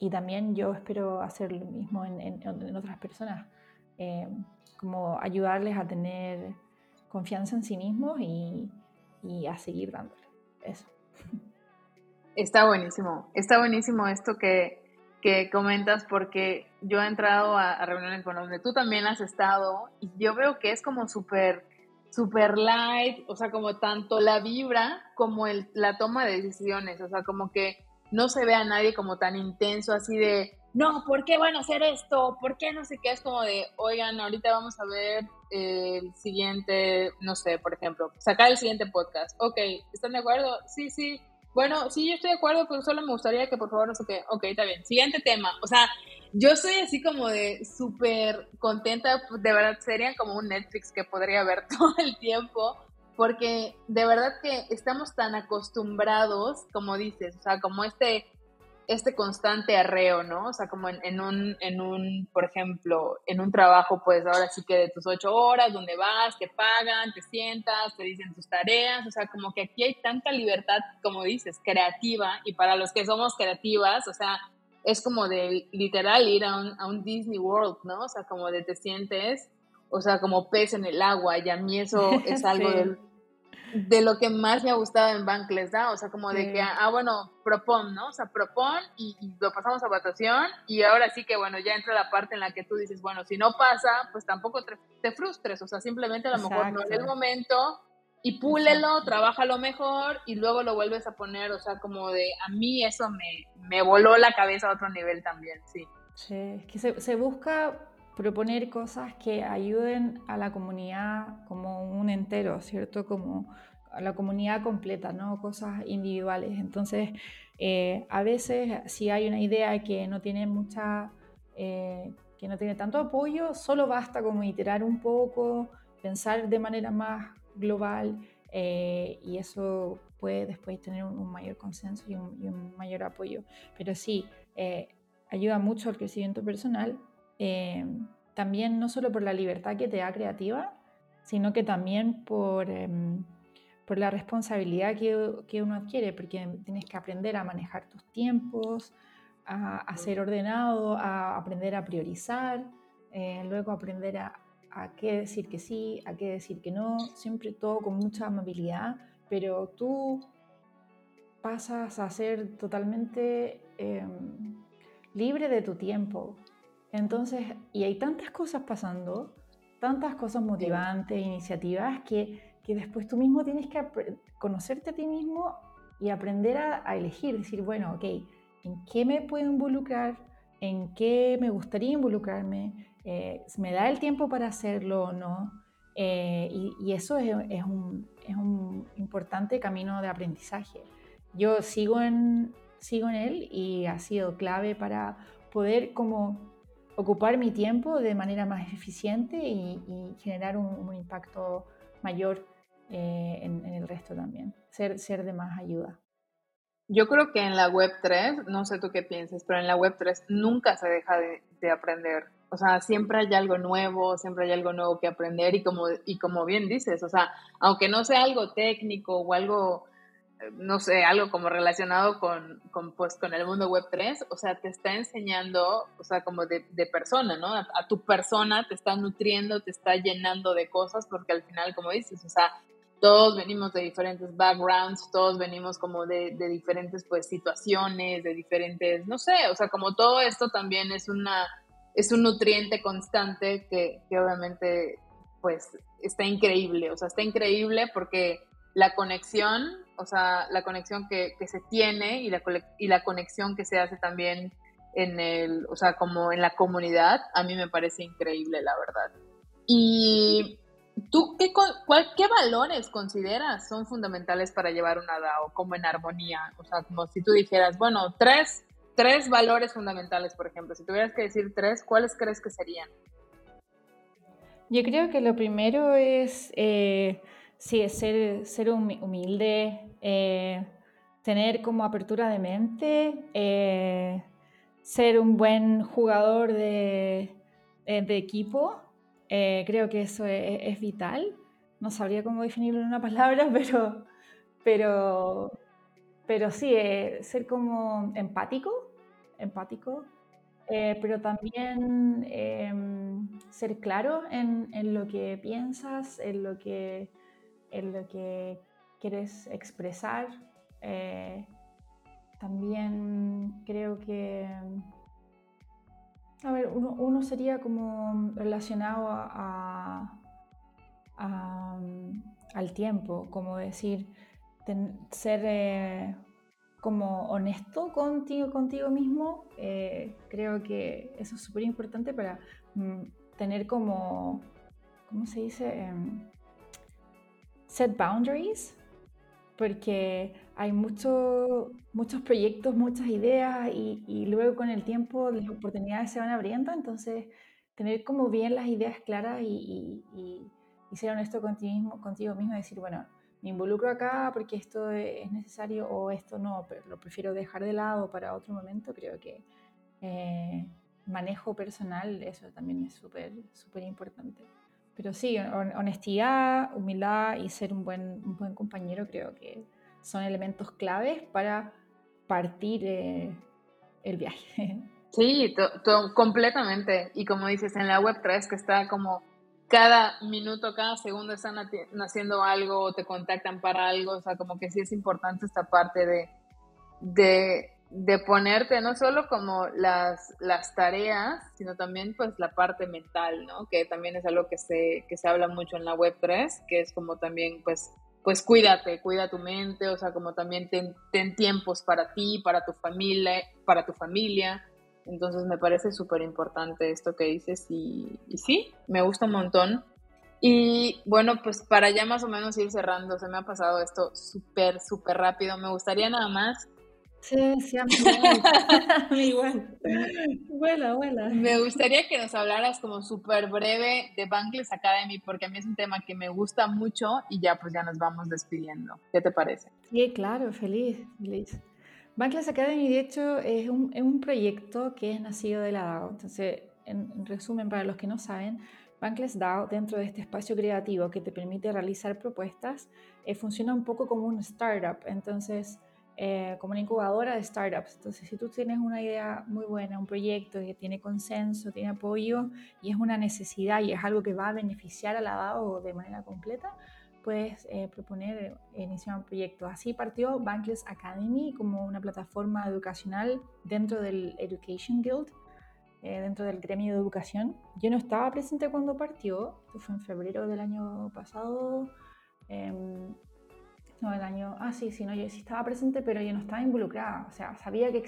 y, también yo espero hacer lo mismo en, en, otras personas, eh, como ayudarles a tener confianza en sí mismos y, y, a seguir dándole. Eso. Está buenísimo, está buenísimo esto que, que comentas porque yo he entrado a, reuniones con donde tú también has estado y yo veo que es como súper super light, o sea, como tanto la vibra como el, la toma de decisiones, o sea, como que no se ve a nadie como tan intenso, así de, no, ¿por qué van a hacer esto? ¿Por qué no sé qué? Es como de, oigan, ahorita vamos a ver el siguiente, no sé, por ejemplo, sacar el siguiente podcast. Ok, ¿están de acuerdo? Sí, sí. Bueno, sí, yo estoy de acuerdo, pero solo me gustaría que por favor no sé qué. Ok, está bien. Siguiente tema. O sea, yo soy así como de súper contenta. De verdad, sería como un Netflix que podría ver (laughs) todo el tiempo porque de verdad que estamos tan acostumbrados, como dices, o sea, como este, este constante arreo, ¿no? O sea, como en, un, en un, por ejemplo, en un trabajo, pues ahora sí que de tus ocho horas, donde vas, te pagan, te sientas, te dicen tus tareas, o sea, como que aquí hay tanta libertad, como dices, creativa, y para los que somos creativas, o sea, es como de literal ir a un, a un Disney World, ¿no? O sea, como de te sientes o sea, como pez en el agua, y a mí eso (laughs) es algo de, lo que más me ha gustado en Bankless, ¿no? O sea, como de que, ah, bueno, propon, ¿no? O sea, propon y, lo pasamos a votación y ahora sí que, bueno, ya entra la parte en la que tú dices, bueno, si no pasa, pues tampoco te, frustres, o sea, simplemente a lo mejor no es el momento y púlelo, trabájalo mejor y luego lo vuelves a poner, o sea, como de, a mí eso me, me voló la cabeza a otro nivel también, sí. Sí, es que se, se busca proponer cosas que ayuden a la comunidad como un entero, ¿cierto? Como a la comunidad completa, ¿no? Cosas individuales. Entonces, eh, a veces si hay una idea que no tiene mucha, eh, que no tiene tanto apoyo, solo basta como iterar un poco, pensar de manera más global eh, y eso puede después tener un, mayor consenso y un, mayor apoyo. Pero sí, ayuda mucho al crecimiento personal, eh, también no solo por la libertad que te da creativa, sino que también por, em, por la responsabilidad que, que, uno adquiere, porque tienes que aprender a manejar tus tiempos, a, ser ordenado, a aprender a priorizar, luego aprender a, a qué decir que sí, a qué decir que no, siempre todo con mucha amabilidad, pero tú pasas a ser totalmente em, libre de tu tiempo. Entonces, y hay tantas cosas pasando, tantas cosas motivantes, iniciativas, que, que después tú mismo tienes que conocerte a ti mismo y aprender a, a elegir, decir, bueno, ok, ¿en qué me puedo involucrar? ¿En qué me gustaría involucrarme? Eh, me da el tiempo para hacerlo o no. Eh, y, eso es, un, importante camino de aprendizaje. Yo sigo en, sigo en él y ha sido clave para poder como ocupar mi tiempo de manera más eficiente y, generar un, impacto mayor eh, en, el resto también, ser, ser de más ayuda. Yo creo que en la web 3, no sé tú qué piensas, pero en la web 3 nunca se deja de aprender. O sea, siempre hay algo nuevo, siempre hay algo nuevo que aprender y como, y como bien dices, o sea, aunque no sea algo técnico o algo, no sé, algo como relacionado con, con, pues, con el mundo web 3, o sea, te está enseñando, o sea, como de, de persona, ¿no? A, tu persona te está nutriendo, te está llenando de cosas, porque al final, como dices, o sea, todos venimos de diferentes backgrounds, todos venimos como de, de diferentes, pues, situaciones, de diferentes, no sé, o sea, como todo esto también es una es un nutriente constante que, obviamente pues está increíble, o sea, está increíble porque la conexión, o sea, la conexión que, se tiene y la, y la conexión que se hace también en el, o sea, como en la comunidad, a mí me parece increíble, la verdad. Y tú, ¿qué, cuál, ¿qué valores consideras son fundamentales para llevar una DAO como en armonía? O sea, como si tú dijeras, bueno, tres tres valores fundamentales, por ejemplo. Si tuvieras que decir tres, ¿cuáles crees que serían? Yo creo que lo primero es, eh, sí, ser, ser humilde, eh, tener como apertura de mente, eh, ser un buen jugador de, equipo. creo que eso es, vital. No sabría cómo definirlo en una palabra, (laughs) pero, pero pero sí, eh, ser como empático, empático, eh, pero también em, ser claro en, lo que piensas, en lo que, en lo que quieres expresar. Eh, también creo que, a ver, uno, sería como relacionado al tiempo, como decir, ser eh, como honesto contigo, contigo mismo, eh, creo que eso es súper importante para mm, tener como, ¿cómo se dice? Set boundaries, porque hay mucho, muchos proyectos, muchas ideas y, luego con el tiempo las oportunidades se van abriendo, entonces tener como bien las ideas claras y, y ser honesto contigo mismo, contigo mismo y decir, bueno, me involucro acá porque esto es necesario o esto no, pero lo prefiero dejar de lado para otro momento, creo que eh, manejo personal, eso también es súper, súper importante. Pero sí, honestidad, humildad y ser un buen, un buen compañero creo que son elementos claves para partir eh, el viaje. (laughs) Sí, completamente. Y como dices, en la web 3 que está como cada minuto, cada segundo están haciendo algo o te contactan para algo, o sea, como que sí es importante esta parte de, de ponerte no solo como las, las tareas, sino también pues la parte mental, ¿no? Que también es algo que se, que se habla mucho en la web 3, que es como también pues pues cuídate, cuida tu mente, o sea, como también ten, tiempos para ti, para tu familia, para tu familia, entonces me parece súper importante esto que dices y, sí, me gusta un montón. Y bueno, pues para ya más o menos ir cerrando, se me ha pasado esto súper, súper rápido. Me gustaría nada más Sí, sí, (laughs) a mí igual. Vuela, vuela. Me gustaría que nos hablaras como súper breve de Bankless Academy, porque a mí es un tema que me gusta mucho y ya pues ya nos vamos despidiendo. ¿Qué te parece? Sí, claro, feliz, feliz. Bankless Academy, de hecho, es un, es un proyecto que es nacido de la DAO. Entonces, en, resumen, para los que no saben, Bankless DAO, dentro de este espacio creativo que te permite realizar propuestas, eh, funciona un poco como un startup. Entonces, eh, como una incubadora de startups. Entonces, si tú tienes una idea muy buena, un proyecto que tiene consenso, tiene apoyo y es una necesidad y es algo que va a beneficiar a la DAO de manera completa, puedes eh, proponer e iniciar un proyecto. Así partió Bankless Academy como una plataforma educacional dentro del Education Guild, eh, dentro del gremio de educación. Yo no estaba presente cuando partió, esto fue en febrero del año pasado. Em, no, el año. Ah, sí, sí, no, yo sí estaba presente, pero yo no estaba involucrada. O sea, sabía que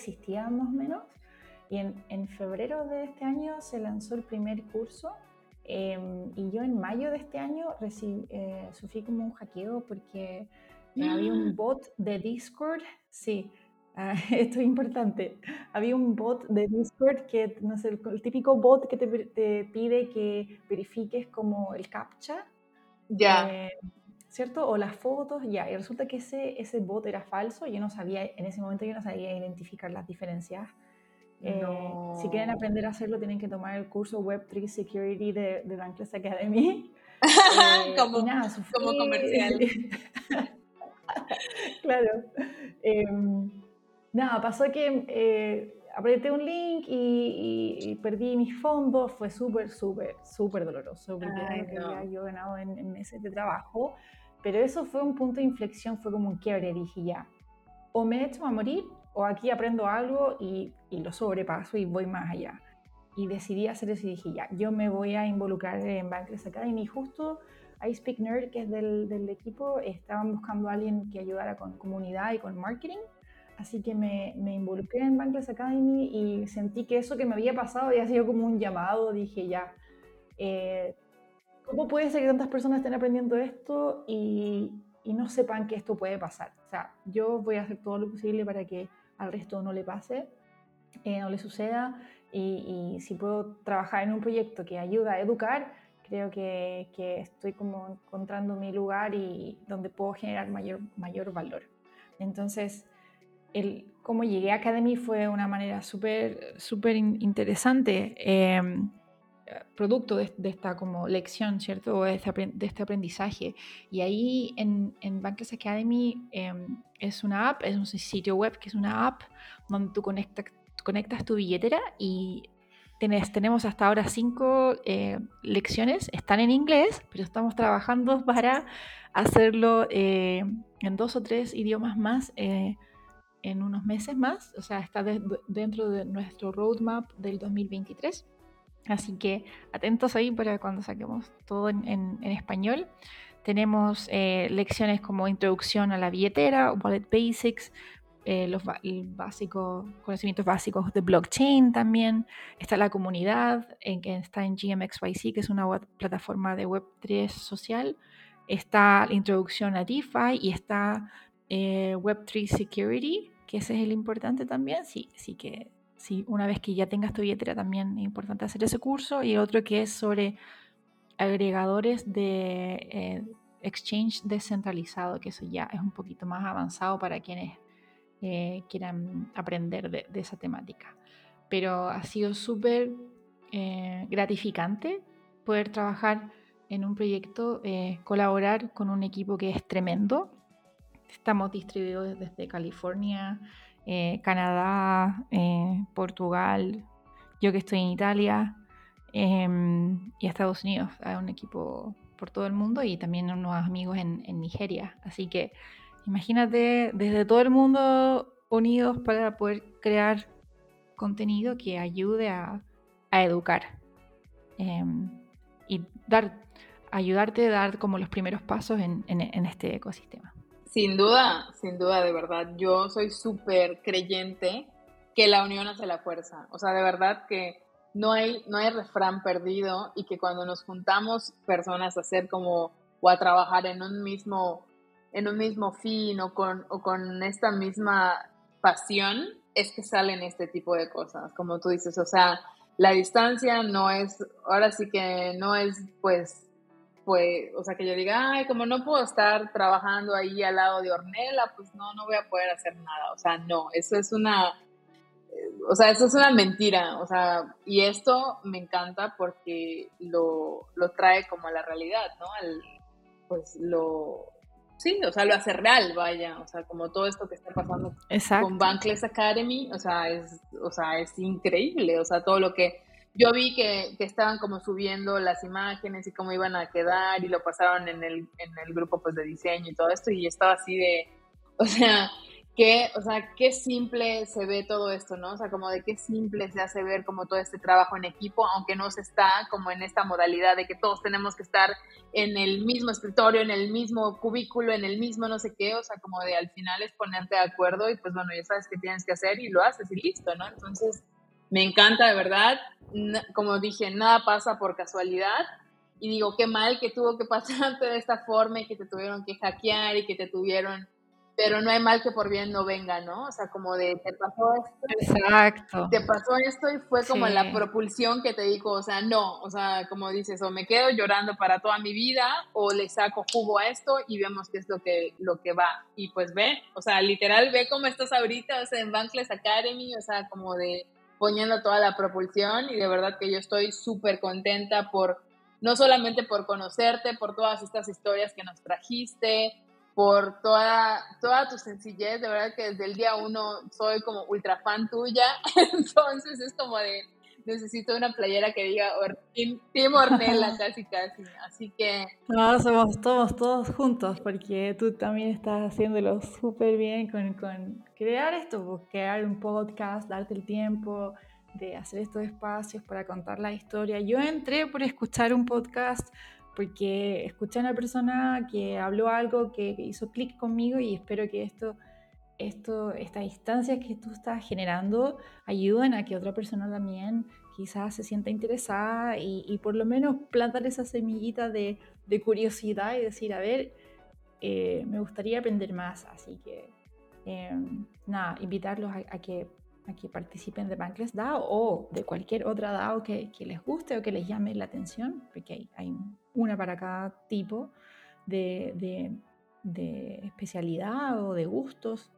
o menos. Y en, en febrero de este año se lanzó el primer curso. Em, y yo en mayo de este año recibí, eh, sufrí como un hackeo porque había un (gasps) bot de Discord. Sí, (laughs) ah, esto es importante. Había un bot de Discord que, no sé, el, típico bot que te, te, pide que verifiques como el captcha. Ya. Eh, ¿cierto? O las fotos, ya, y resulta que ese, ese bot era falso, yo no sabía, en ese momento yo no sabía identificar las diferencias. Eh, si quieren aprender a hacerlo, tienen que tomar el curso Web3 Security de, de Bankless Academy. (laughs) Eh, como, como comercial. (laughs) claro. Em, nada, pasó que eh, apreté un link y, perdí mis fondos. Fue súper, súper, súper doloroso porque era lo que había yo ganado en, en, meses de trabajo. Pero eso fue un punto de inflexión, fue como un quiebre. Dije, ya, o me echo a morir o aquí aprendo algo y, y, lo sobrepaso y voy más allá. Y decidí hacer eso y dije, ya, yo me voy a involucrar en Bankless Academy. Y justo iSpeak Nerd, que es del, del, equipo, estaban buscando a alguien que ayudara con comunidad y con marketing. Así que me, me involucré en Bankless Academy y sentí que eso que me había pasado había sido como un llamado. Dije, ya, eh, ¿Cómo puede ser que tantas personas estén aprendiendo esto y, no sepan que esto puede pasar? O sea, yo voy a hacer todo lo posible para que al resto no le pase, eh, no le suceda, y, si puedo trabajar en un proyecto que ayuda a educar, creo que, estoy como encontrando mi lugar y donde puedo generar mayor, mayor valor. Entonces, el, cómo llegué a Academy fue una manera súper, súper interesante. Em, producto de, esta como lección, ¿cierto? O de este, aprendizaje. Y ahí en, en Bankless Academy em, es una app, es un sitio web que es una app donde tú conectas, conectas tu billetera y tenés, tenemos hasta ahora cinco eh, lecciones, están en inglés, pero estamos trabajando (laughs) para hacerlo eh, en dos o tres idiomas más. Eh, en unos meses más, o sea, está dentro de nuestro roadmap del 2023. Así que atentos ahí para cuando saquemos todo en, español. Tenemos eh, lecciones como introducción a la billetera, wallet basics, eh, los básicos, conocimientos básicos de blockchain también. Está la comunidad en que está en GMXYC, que es una plataforma de Web3 social. Está la introducción a DeFi y está eh, Web3 Security, que ese es el importante también. Sí, sí que ¿sí? una vez que ya tengas tu billetera también es importante hacer ese curso y otro que es sobre agregadores de eh, exchange descentralizado, que eso ya es un poquito más avanzado para quienes eh, quieran aprender de, esa temática. Pero ha sido súper eh, gratificante poder trabajar en un proyecto, colaborar con un equipo que es tremendo. Estamos distribuidos desde California, eh, Canadá, eh, Portugal, yo que estoy en Italia em, y Estados Unidos. Hay un equipo por todo el mundo y también unos amigos en, Nigeria. Así que imagínate desde todo el mundo unidos para poder crear contenido que ayude a, educar em, y dar, ayudarte a dar como los primeros pasos en este ecosistema. Sin duda, sin duda, de verdad. Yo soy súper creyente que la unión hace la fuerza. O sea, de verdad que no hay, no hay refrán perdido y que cuando nos juntamos personas a hacer como o a trabajar en un mismo, en un mismo fin o con, o con esta misma pasión es que salen este tipo de cosas, como tú dices, o sea, la distancia no es, ahora sí que no es pues pues, o sea, que yo diga, ay, como no puedo estar trabajando ahí al lado de Ornella, pues no, no voy a poder hacer nada. O sea, no, eso es una, o sea, eso es una mentira. O sea, y esto me encanta porque lo, lo trae como a la realidad, ¿no? pues lo, sí, o sea, lo hace real, vaya. O sea, como todo esto que está pasando con Bankless Academy, o sea, es, o sea, es increíble. O sea, todo lo que yo vi que, que, estaban como subiendo las imágenes y cómo iban a quedar y lo pasaron en el, en el grupo pues de diseño y todo esto y estaba así de, (laughs) o sea, qué, o sea, qué simple se ve todo esto, ¿no? O sea, como de qué simple se hace ver como todo este trabajo en equipo, aunque no se está como en esta modalidad de que todos tenemos que estar en el mismo escritorio, en el mismo cubículo, en el mismo no sé qué, o sea, como de al final es ponerte de acuerdo y pues bueno, ya sabes qué tienes que hacer y lo haces y listo, ¿no? Entonces, me encanta de verdad. Como dije, nada pasa por casualidad. Y digo, qué mal que tuvo que pasarte (laughs) de esta forma y que te tuvieron que hackear y que te tuvieron pero no hay mal que por bien no venga, ¿no? O sea, como de, te pasó esto. Exacto. Te pasó esto y fue como la propulsión que te dijo, o sea, no, o sea, como dices, o me quedo llorando para toda mi vida o le saco jugo a esto y vemos qué es lo que, lo que va. Y pues ve, o sea, literal, ve cómo estás ahorita, o sea, en Bankless Academy, o sea, como de poniendo toda la propulsión y de verdad que yo estoy súper contenta por, no solamente por conocerte, por todas estas historias que nos trajiste, por toda, toda tu sencillez, de verdad que desde el día uno soy como ultra fan tuya, (laughs) entonces es como de, necesito una playera que diga Team Ornella (laughs) casi casi, así que... No, somos todos, todos juntos, porque tú también estás haciéndolo súper bien con, con crear esto, pues, crear un podcast, darte el tiempo de hacer estos espacios para contar la historia. Yo entré por escuchar un podcast porque escuché a una persona que habló algo que, hizo clic conmigo y espero que esto, esto, estas instancias que tú estás generando ayuden a que otra persona también quizás se sienta interesada y, por lo menos plantar esa semillita de, curiosidad y decir, a ver, eh, me gustaría aprender más. Así que, em, nada, invitarlos a, que a que participen de Bankless DAO o de cualquier otra DAO que, les guste o que les llame la atención, porque hay, hay una para cada tipo de, especialidad o de gustos.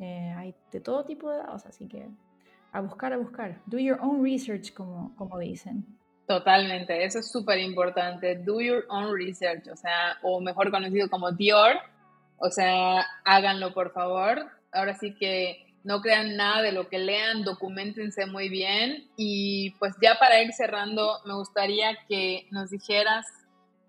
Eh, hay de todo tipo de dados, así que a buscar, a buscar. Do your own research, como, como dicen. Totalmente, eso es súper importante. Do your own research, o sea, o mejor conocido como Dior. O sea, háganlo por favor. Ahora sí que no crean nada de lo que lean, documentense muy bien. Y pues ya para ir cerrando, me gustaría que nos dijeras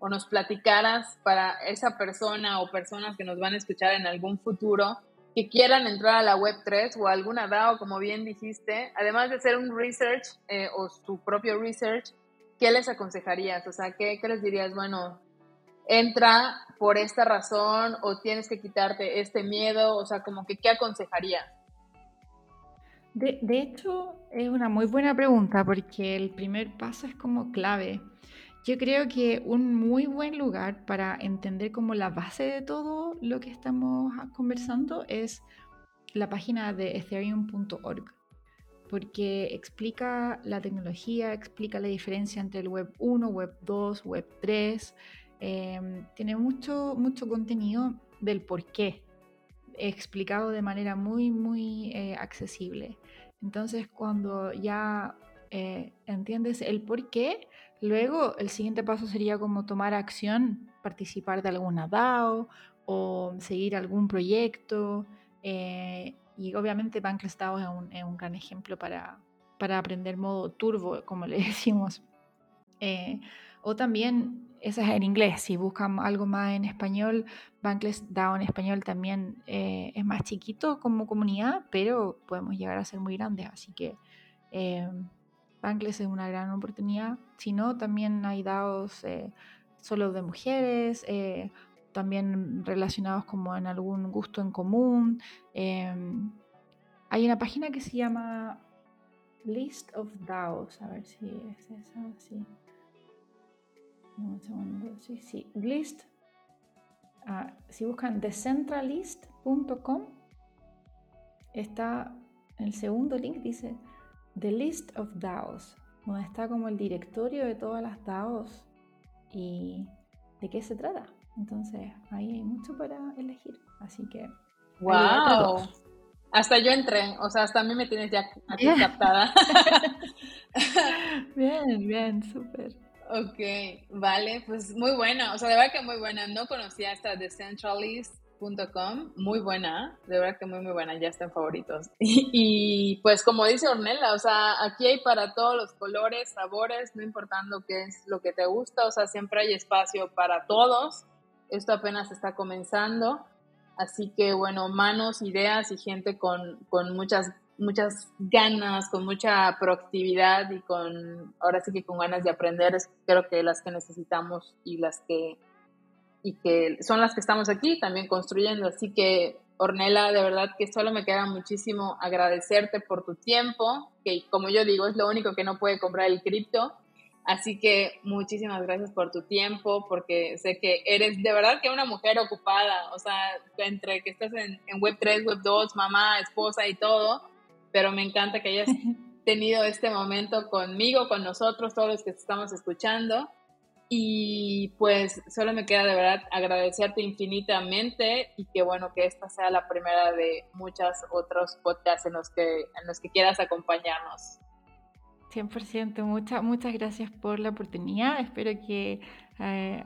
o nos platicaras para esa persona o personas que nos van a escuchar en algún futuro que quieran entrar a la Web3 o alguna DAO, como bien dijiste, además de hacer un research eh, o su propio research, ¿qué les aconsejarías? O sea, ¿qué, les dirías? Bueno, entra por esta razón o tienes que quitarte este miedo, o sea, como que, ¿qué aconsejarías? De, de hecho, es una muy buena pregunta porque el primer paso es como clave. Yo creo que un muy buen lugar para entender como la base de todo lo que estamos conversando es la página de ethereum.org, porque explica la tecnología, explica la diferencia entre el Web 1, Web 2, Web 3, em, tiene mucho, mucho contenido del por qué, explicado de manera muy, muy eh, accesible. Entonces, cuando ya eh, entiendes el por qué, Luego, el siguiente paso sería como tomar acción, participar de alguna DAO o seguir algún proyecto. Eh, y obviamente Bankless DAO es un, gran ejemplo para, para, aprender modo turbo, como le (laughs) decimos. Eh, o también, esa es en inglés, si buscan algo más en español, Bankless DAO en español también eh, es más chiquito como comunidad, pero podemos llegar a ser muy grandes. Así que Bankless es una gran oportunidad. Si no, también hay DAOs eh, solo de mujeres, eh, también relacionados como en algún gusto en común. Em, hay una página que se llama List of DAOs, a ver si es esa, sí. Sí. List, ah, si buscan decentralist.com, está el segundo link, dice The List of DAOs, donde está como el directorio de todas las DAOs y de qué se trata. Entonces, ahí hay mucho para elegir. Así que. ¡Wow! Hasta yo entré, o sea, hasta a mí me tienes ya aquí captada. (laughs) bien, bien, súper. Ok, vale, pues muy buena, o sea, de verdad que muy buena. No conocía esta decentralist.com, muy buena, de verdad que muy, muy buena, ya están favoritos. (laughs) Y, pues como dice Ornella, o sea, aquí hay para todos los colores, sabores, no importando qué es lo que te gusta, o sea, siempre hay espacio para todos. Esto apenas está comenzando. Así que bueno, manos, ideas y gente con, con muchas muchas ganas, con mucha proactividad y con, ahora sí que con ganas de aprender, es creo que las que necesitamos y las que, y que son las que estamos aquí también construyendo. Así que, Ornella, de verdad que solo me queda muchísimo agradecerte por tu tiempo, que como yo digo, es lo único que no puede comprar el cripto. Así que muchísimas gracias por tu tiempo, porque sé que eres de verdad que una mujer ocupada, o sea, entre que estás en, en Web3, Web2, mamá, esposa y todo, pero me encanta que hayas (laughs) tenido este momento conmigo, con nosotros, todos los que estamos escuchando. Y pues solo me queda de verdad agradecerte infinitamente y que bueno que esta sea la primera de muchos otros podcasts en los que, en los que quieras acompañarnos. 100%, muchas muchas gracias por la oportunidad. Espero que eh,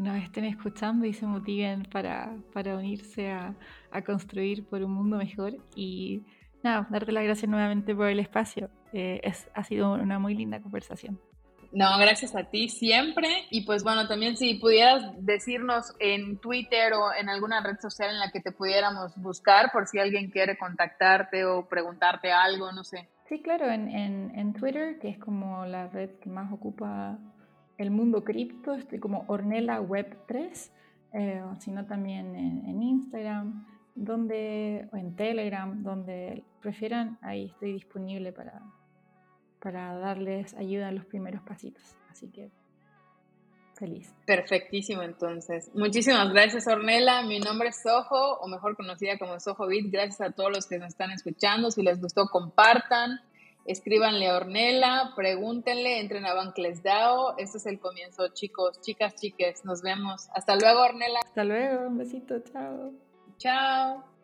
nos estén escuchando y se motiven para, para unirse a, a construir por un mundo mejor. Y nada, darte las gracias nuevamente por el espacio. Eh, es, ha sido una muy linda conversación. No, gracias a ti siempre. Y pues bueno, también si pudieras decirnos en Twitter o en alguna red social en la que te pudiéramos buscar por si alguien quiere contactarte o preguntarte algo, no sé. Sí, claro, en, en, Twitter, que es como la red que más ocupa el mundo cripto, estoy como Ornella Web 3, eh, sino también en, en Instagram donde, o en Telegram, donde prefieran, ahí estoy disponible para, para darles ayuda en los primeros pasitos. Así que feliz. Perfectísimo, entonces. Muchísimas gracias, Ornella. Mi nombre es Soho, o mejor conocida como Soho Beat. Gracias a todos los que nos están escuchando. Si les gustó, compartan. Escríbanle a Ornella, pregúntenle, entren a Bankless DAO. Este es el comienzo, chicos, chicas, chiques. Nos vemos. Hasta luego, Ornella. Hasta luego, un besito, chao. Chao.